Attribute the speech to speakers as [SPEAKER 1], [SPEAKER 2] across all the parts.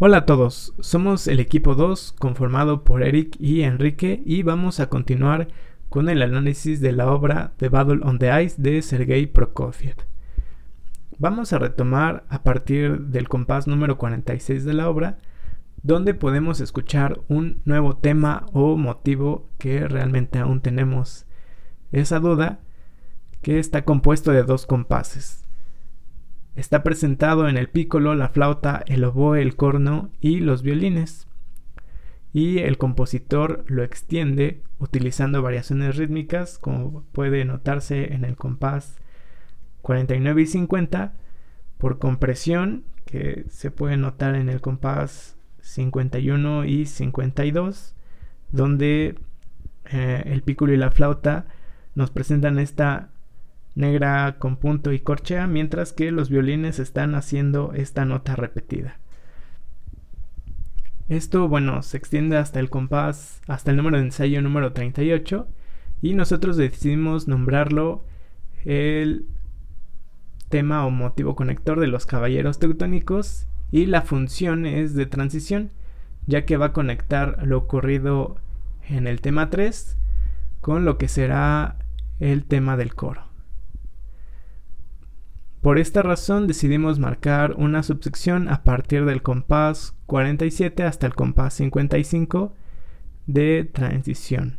[SPEAKER 1] Hola a todos, somos el equipo 2 conformado por Eric y Enrique y vamos a continuar con el análisis de la obra The Battle on the Ice de Sergei Prokofiev. Vamos a retomar a partir del compás número 46 de la obra, donde podemos escuchar un nuevo tema o motivo que realmente aún tenemos esa duda, que está compuesto de dos compases. Está presentado en el pícolo, la flauta, el oboe, el corno y los violines. Y el compositor lo extiende utilizando variaciones rítmicas, como puede notarse en el compás 49 y 50, por compresión, que se puede notar en el compás 51 y 52, donde eh, el pícolo y la flauta nos presentan esta negra con punto y corchea, mientras que los violines están haciendo esta nota repetida. Esto, bueno, se extiende hasta el compás, hasta el número de ensayo número 38, y nosotros decidimos nombrarlo el tema o motivo conector de los caballeros teutónicos, y la función es de transición, ya que va a conectar lo ocurrido en el tema 3 con lo que será el tema del coro. Por esta razón decidimos marcar una subsección a partir del compás 47 hasta el compás 55 de transición.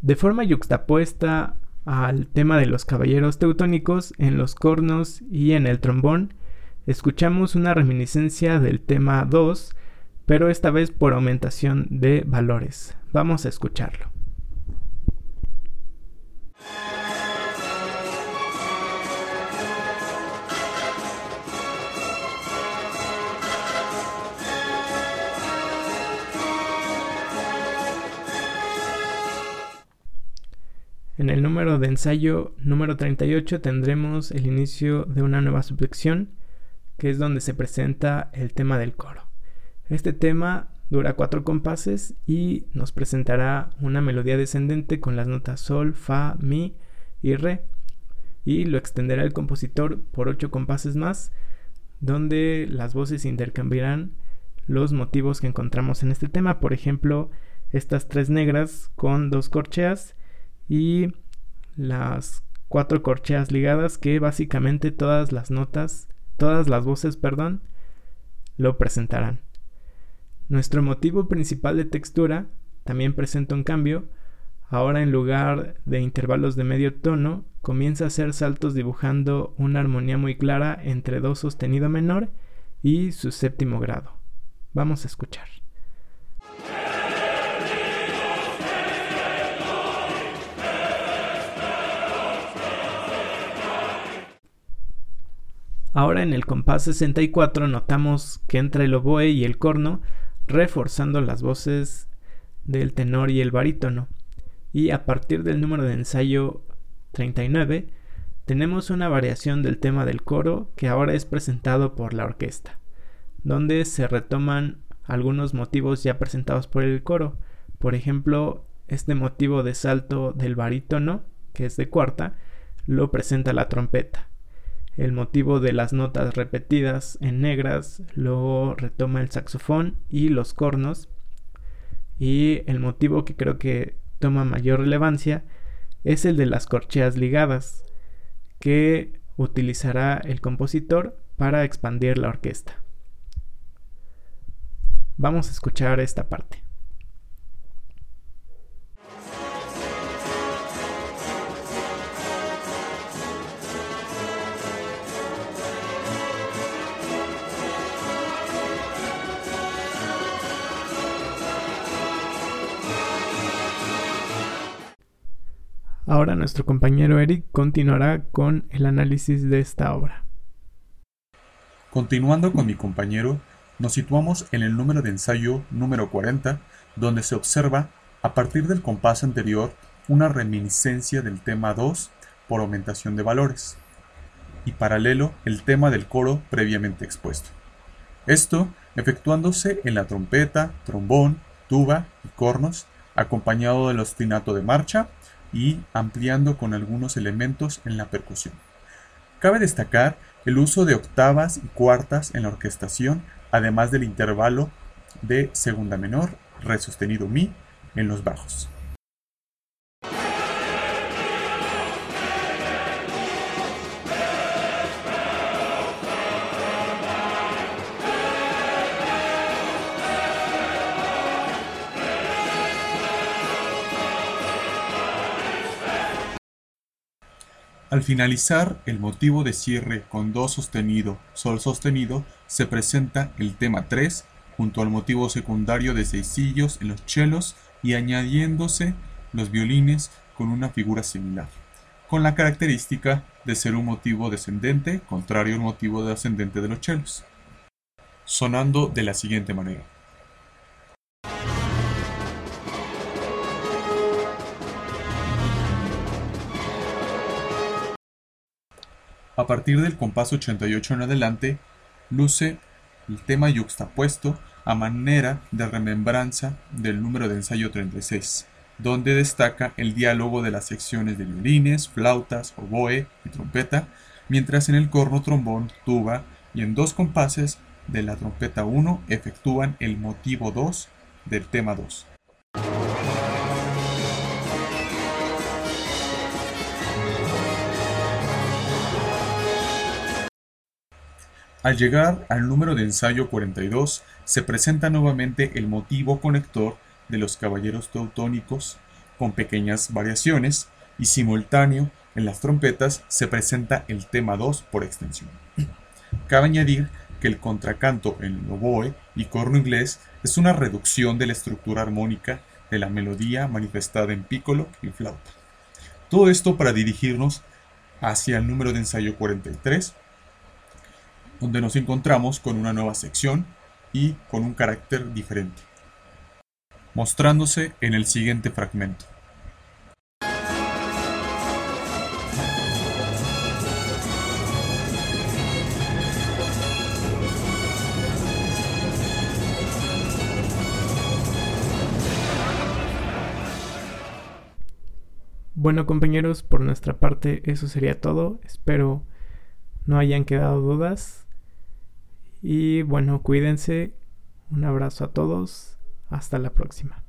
[SPEAKER 1] De forma yuxtapuesta al tema de los caballeros teutónicos en los cornos y en el trombón, escuchamos una reminiscencia del tema 2, pero esta vez por aumentación de valores. Vamos a escucharlo. En el número de ensayo número 38 tendremos el inicio de una nueva subsección, que es donde se presenta el tema del coro. Este tema dura cuatro compases y nos presentará una melodía descendente con las notas sol, fa, mi y re, y lo extenderá el compositor por ocho compases más, donde las voces intercambiarán los motivos que encontramos en este tema, por ejemplo, estas tres negras con dos corcheas y las cuatro corcheas ligadas que básicamente todas las notas, todas las voces, perdón, lo presentarán. Nuestro motivo principal de textura también presenta un cambio. Ahora en lugar de intervalos de medio tono, comienza a hacer saltos dibujando una armonía muy clara entre do sostenido menor y su séptimo grado. Vamos a escuchar. Ahora en el compás 64 notamos que entra el oboe y el corno, reforzando las voces del tenor y el barítono. Y a partir del número de ensayo 39, tenemos una variación del tema del coro que ahora es presentado por la orquesta, donde se retoman algunos motivos ya presentados por el coro. Por ejemplo, este motivo de salto del barítono, que es de cuarta, lo presenta la trompeta. El motivo de las notas repetidas en negras lo retoma el saxofón y los cornos. Y el motivo que creo que toma mayor relevancia es el de las corcheas ligadas, que utilizará el compositor para expandir la orquesta. Vamos a escuchar esta parte. Ahora nuestro compañero Eric continuará con el análisis de esta obra.
[SPEAKER 2] Continuando con mi compañero, nos situamos en el número de ensayo número 40, donde se observa, a partir del compás anterior, una reminiscencia del tema 2 por aumentación de valores, y paralelo el tema del coro previamente expuesto. Esto efectuándose en la trompeta, trombón, tuba y cornos, acompañado del ostinato de marcha y ampliando con algunos elementos en la percusión. Cabe destacar el uso de octavas y cuartas en la orquestación además del intervalo de segunda menor, re sostenido mi en los bajos. Al finalizar el motivo de cierre con Do sostenido, Sol sostenido, se presenta el tema 3 junto al motivo secundario de seisillos en los chelos y añadiéndose los violines con una figura similar, con la característica de ser un motivo descendente contrario al motivo de ascendente de los chelos, sonando de la siguiente manera. A partir del compás 88 en adelante, luce el tema yuxtapuesto a manera de remembranza del número de ensayo 36, donde destaca el diálogo de las secciones de violines, flautas, oboe y trompeta, mientras en el corno trombón, tuba y en dos compases de la trompeta 1 efectúan el motivo 2 del tema 2. Al llegar al número de ensayo 42, se presenta nuevamente el motivo conector de los caballeros teutónicos con pequeñas variaciones y simultáneo en las trompetas se presenta el tema 2 por extensión. Cabe añadir que el contracanto en oboe y corno inglés es una reducción de la estructura armónica de la melodía manifestada en piccolo y flauta. Todo esto para dirigirnos hacia el número de ensayo 43 donde nos encontramos con una nueva sección y con un carácter diferente, mostrándose en el siguiente fragmento.
[SPEAKER 1] Bueno compañeros, por nuestra parte eso sería todo. Espero no hayan quedado dudas. Y bueno, cuídense. Un abrazo a todos. Hasta la próxima.